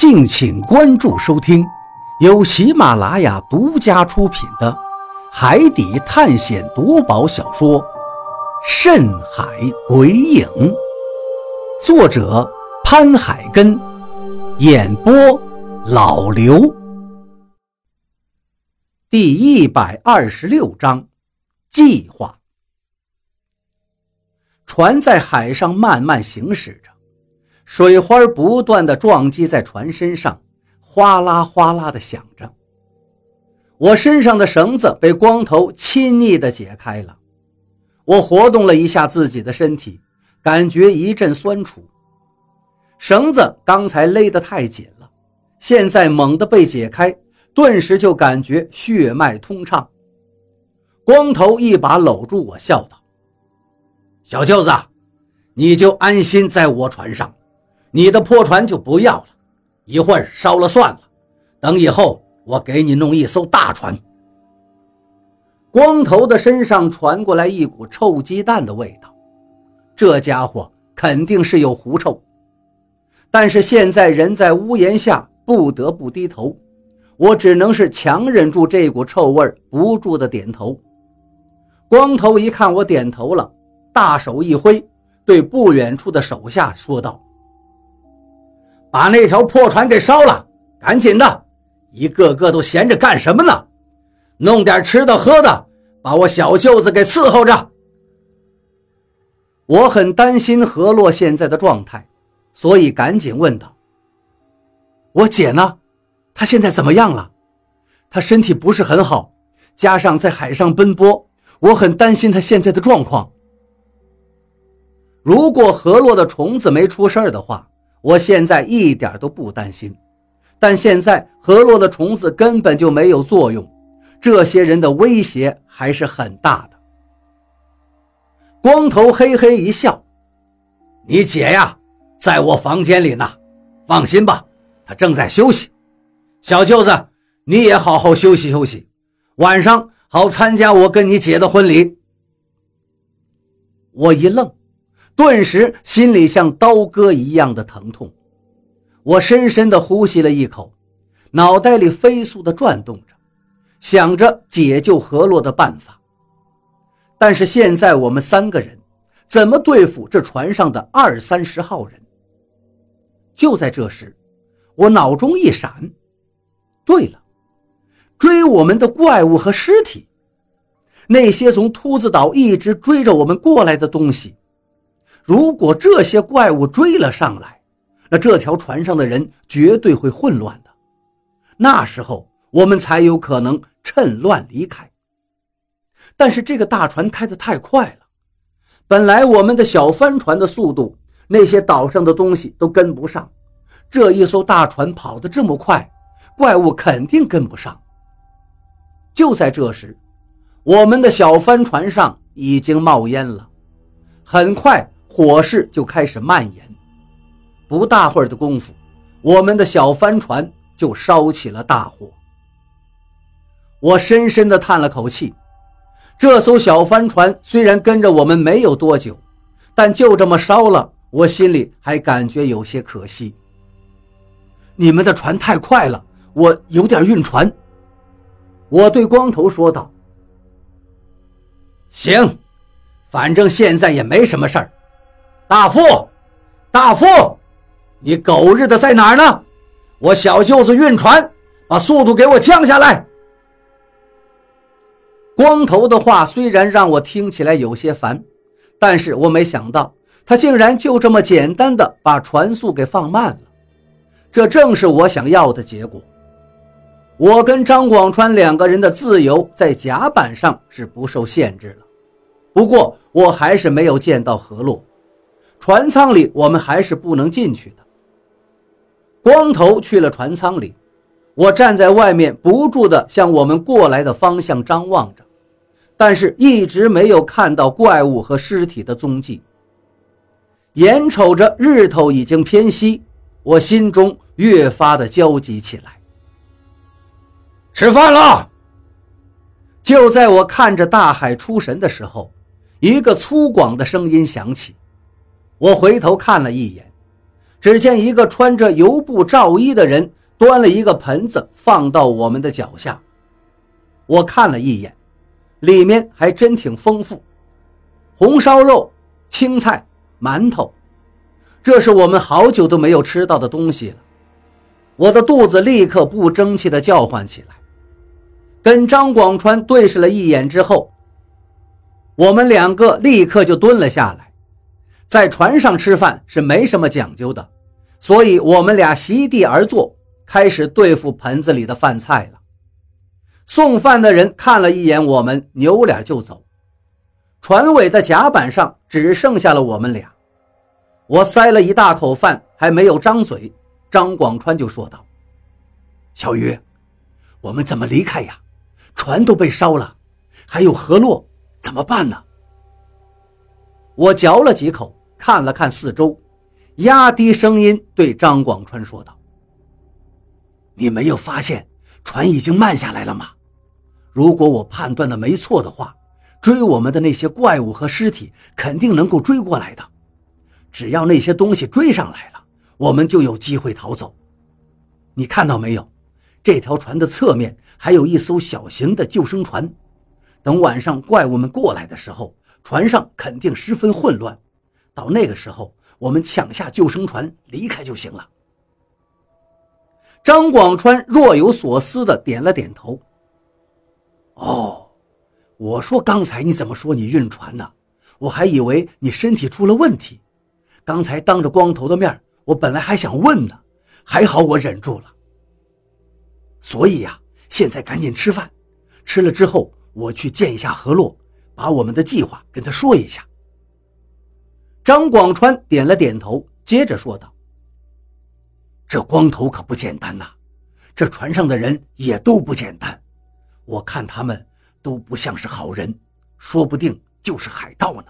敬请关注收听，由喜马拉雅独家出品的《海底探险夺宝小说》《深海鬼影》，作者潘海根，演播老刘。第一百二十六章，计划。船在海上慢慢行驶着。水花不断的撞击在船身上，哗啦哗啦的响着。我身上的绳子被光头亲昵的解开了，我活动了一下自己的身体，感觉一阵酸楚。绳子刚才勒得太紧了，现在猛地被解开，顿时就感觉血脉通畅。光头一把搂住我，笑道：“小舅子，你就安心在我船上。”你的破船就不要了，一会儿烧了算了。等以后我给你弄一艘大船。光头的身上传过来一股臭鸡蛋的味道，这家伙肯定是有狐臭。但是现在人在屋檐下，不得不低头，我只能是强忍住这股臭味，不住的点头。光头一看我点头了，大手一挥，对不远处的手下说道。把那条破船给烧了，赶紧的！一个个都闲着干什么呢？弄点吃的喝的，把我小舅子给伺候着。我很担心何洛现在的状态，所以赶紧问道：“我姐呢？她现在怎么样了？她身体不是很好，加上在海上奔波，我很担心她现在的状况。如果何洛的虫子没出事的话。”我现在一点都不担心，但现在河洛的虫子根本就没有作用，这些人的威胁还是很大的。光头嘿嘿一笑：“你姐呀，在我房间里呢，放心吧，她正在休息。小舅子，你也好好休息休息，晚上好参加我跟你姐的婚礼。”我一愣。顿时心里像刀割一样的疼痛，我深深地呼吸了一口，脑袋里飞速地转动着，想着解救何洛的办法。但是现在我们三个人怎么对付这船上的二三十号人？就在这时，我脑中一闪，对了，追我们的怪物和尸体，那些从秃子岛一直追着我们过来的东西。如果这些怪物追了上来，那这条船上的人绝对会混乱的。那时候我们才有可能趁乱离开。但是这个大船开得太快了，本来我们的小帆船的速度，那些岛上的东西都跟不上。这一艘大船跑得这么快，怪物肯定跟不上。就在这时，我们的小帆船上已经冒烟了，很快。火势就开始蔓延，不大会儿的功夫，我们的小帆船就烧起了大火。我深深地叹了口气，这艘小帆船虽然跟着我们没有多久，但就这么烧了，我心里还感觉有些可惜。你们的船太快了，我有点晕船。我对光头说道：“行，反正现在也没什么事儿。”大富，大富，你狗日的在哪儿呢？我小舅子运船，把速度给我降下来。光头的话虽然让我听起来有些烦，但是我没想到他竟然就这么简单的把船速给放慢了。这正是我想要的结果。我跟张广川两个人的自由在甲板上是不受限制了，不过我还是没有见到何洛。船舱里，我们还是不能进去的。光头去了船舱里，我站在外面，不住地向我们过来的方向张望着，但是一直没有看到怪物和尸体的踪迹。眼瞅着日头已经偏西，我心中越发的焦急起来。吃饭了！就在我看着大海出神的时候，一个粗犷的声音响起。我回头看了一眼，只见一个穿着油布罩衣的人端了一个盆子放到我们的脚下。我看了一眼，里面还真挺丰富，红烧肉、青菜、馒头，这是我们好久都没有吃到的东西了。我的肚子立刻不争气地叫唤起来。跟张广川对视了一眼之后，我们两个立刻就蹲了下来。在船上吃饭是没什么讲究的，所以我们俩席地而坐，开始对付盆子里的饭菜了。送饭的人看了一眼我们，扭脸就走。船尾的甲板上只剩下了我们俩。我塞了一大口饭，还没有张嘴，张广川就说道：“小鱼，我们怎么离开呀？船都被烧了，还有河洛，怎么办呢？”我嚼了几口。看了看四周，压低声音对张广川说道：“你没有发现船已经慢下来了吗？如果我判断的没错的话，追我们的那些怪物和尸体肯定能够追过来的。只要那些东西追上来了，我们就有机会逃走。你看到没有？这条船的侧面还有一艘小型的救生船。等晚上怪物们过来的时候，船上肯定十分混乱。”到那个时候，我们抢下救生船离开就行了。张广川若有所思的点了点头。哦，我说刚才你怎么说你晕船呢？我还以为你身体出了问题。刚才当着光头的面，我本来还想问呢，还好我忍住了。所以呀，现在赶紧吃饭，吃了之后我去见一下何洛，把我们的计划跟他说一下。张广川点了点头，接着说道：“这光头可不简单呐，这船上的人也都不简单，我看他们都不像是好人，说不定就是海盗呢。”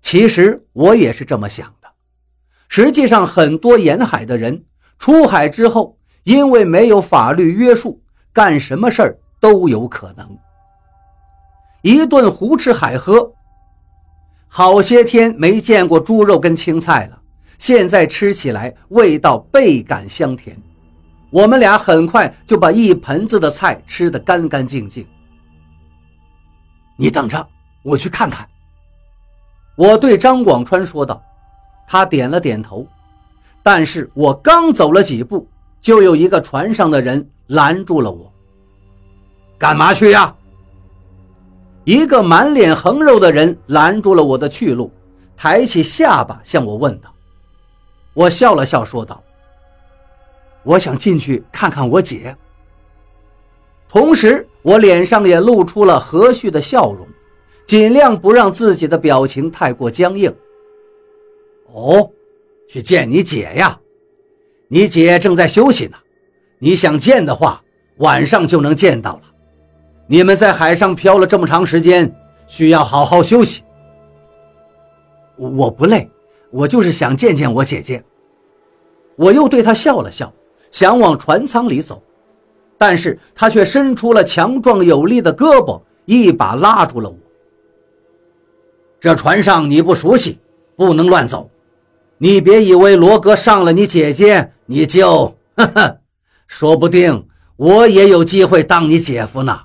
其实我也是这么想的。实际上，很多沿海的人出海之后，因为没有法律约束，干什么事儿都有可能。一顿胡吃海喝。好些天没见过猪肉跟青菜了，现在吃起来味道倍感香甜。我们俩很快就把一盆子的菜吃得干干净净。你等着，我去看看。我对张广川说道，他点了点头。但是我刚走了几步，就有一个船上的人拦住了我。干嘛去呀？一个满脸横肉的人拦住了我的去路，抬起下巴向我问道：“我笑了笑，说道：‘我想进去看看我姐。’同时，我脸上也露出了和煦的笑容，尽量不让自己的表情太过僵硬。哦，去见你姐呀？你姐正在休息呢，你想见的话，晚上就能见到了。”你们在海上漂了这么长时间，需要好好休息。我不累，我就是想见见我姐姐。我又对他笑了笑，想往船舱里走，但是他却伸出了强壮有力的胳膊，一把拉住了我。这船上你不熟悉，不能乱走。你别以为罗哥上了你姐姐，你就，呵呵，说不定我也有机会当你姐夫呢。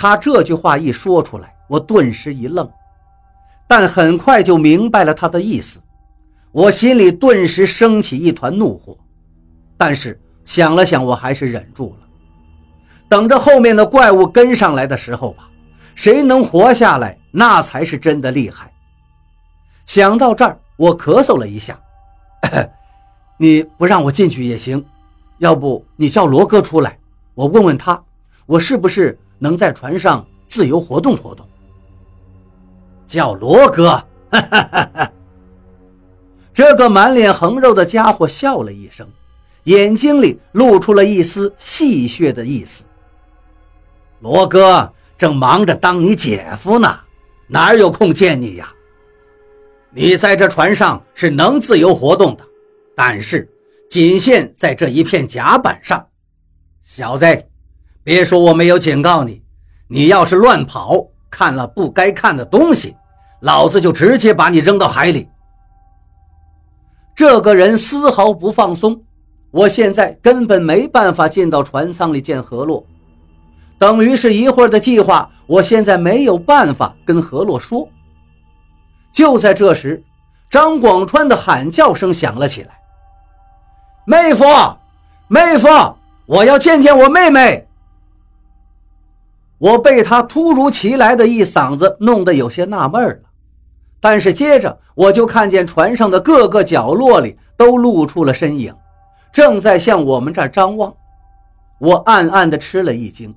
他这句话一说出来，我顿时一愣，但很快就明白了他的意思。我心里顿时升起一团怒火，但是想了想，我还是忍住了。等着后面的怪物跟上来的时候吧，谁能活下来，那才是真的厉害。想到这儿，我咳嗽了一下：“ 你不让我进去也行，要不你叫罗哥出来，我问问他，我是不是？”能在船上自由活动活动，叫罗哥。这个满脸横肉的家伙笑了一声，眼睛里露出了一丝戏谑的意思。罗哥正忙着当你姐夫呢，哪有空见你呀？你在这船上是能自由活动的，但是仅限在这一片甲板上，小子。别说我没有警告你，你要是乱跑，看了不该看的东西，老子就直接把你扔到海里。这个人丝毫不放松。我现在根本没办法进到船舱里见何洛，等于是一会儿的计划，我现在没有办法跟何洛说。就在这时，张广川的喊叫声响了起来：“妹夫，妹夫，我要见见我妹妹。”我被他突如其来的一嗓子弄得有些纳闷了，但是接着我就看见船上的各个角落里都露出了身影，正在向我们这儿张望。我暗暗地吃了一惊，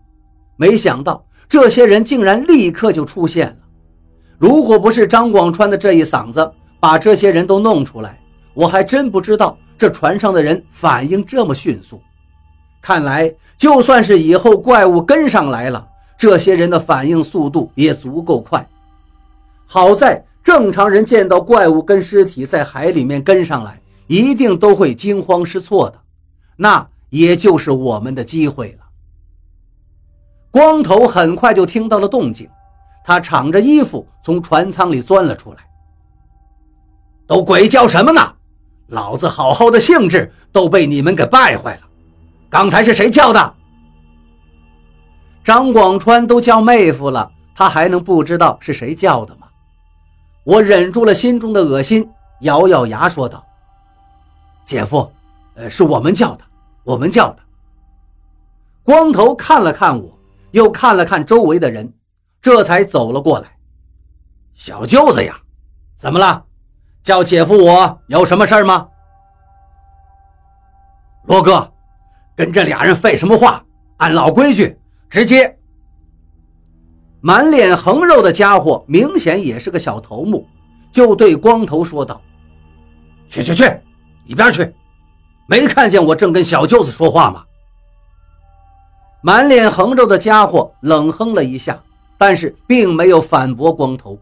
没想到这些人竟然立刻就出现了。如果不是张广川的这一嗓子把这些人都弄出来，我还真不知道这船上的人反应这么迅速。看来，就算是以后怪物跟上来了。这些人的反应速度也足够快，好在正常人见到怪物跟尸体在海里面跟上来，一定都会惊慌失措的，那也就是我们的机会了。光头很快就听到了动静，他敞着衣服从船舱里钻了出来。都鬼叫什么呢？老子好好的兴致都被你们给败坏了。刚才是谁叫的？张广川都叫妹夫了，他还能不知道是谁叫的吗？我忍住了心中的恶心，咬咬牙说道：“姐夫，呃，是我们叫的，我们叫的。”光头看了看我，又看了看周围的人，这才走了过来。小舅子呀，怎么了？叫姐夫我有什么事吗？罗哥，跟这俩人废什么话？按老规矩。直接，满脸横肉的家伙明显也是个小头目，就对光头说道：“去去去，一边去！没看见我正跟小舅子说话吗？”满脸横肉的家伙冷哼了一下，但是并没有反驳光头。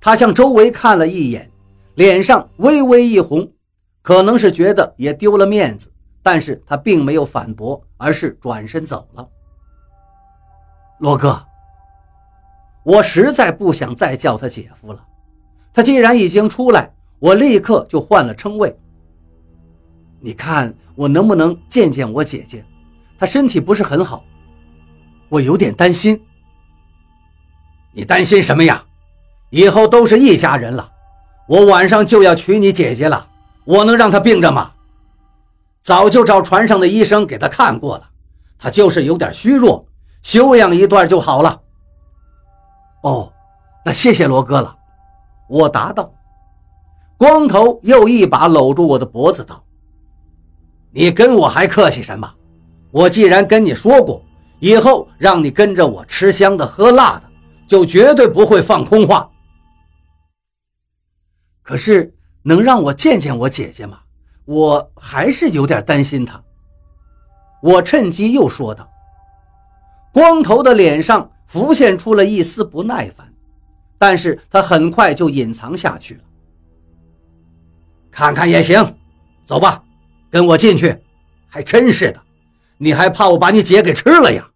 他向周围看了一眼，脸上微微一红，可能是觉得也丢了面子，但是他并没有反驳，而是转身走了。罗哥，我实在不想再叫他姐夫了。他既然已经出来，我立刻就换了称谓。你看我能不能见见我姐姐？她身体不是很好，我有点担心。你担心什么呀？以后都是一家人了。我晚上就要娶你姐姐了，我能让她病着吗？早就找船上的医生给她看过了，她就是有点虚弱。休养一段就好了。哦，那谢谢罗哥了。我答道。光头又一把搂住我的脖子道：“你跟我还客气什么？我既然跟你说过，以后让你跟着我吃香的喝辣的，就绝对不会放空话。可是能让我见见我姐姐吗？我还是有点担心她。”我趁机又说道。光头的脸上浮现出了一丝不耐烦，但是他很快就隐藏下去了。看看也行，走吧，跟我进去。还真是的，你还怕我把你姐给吃了呀？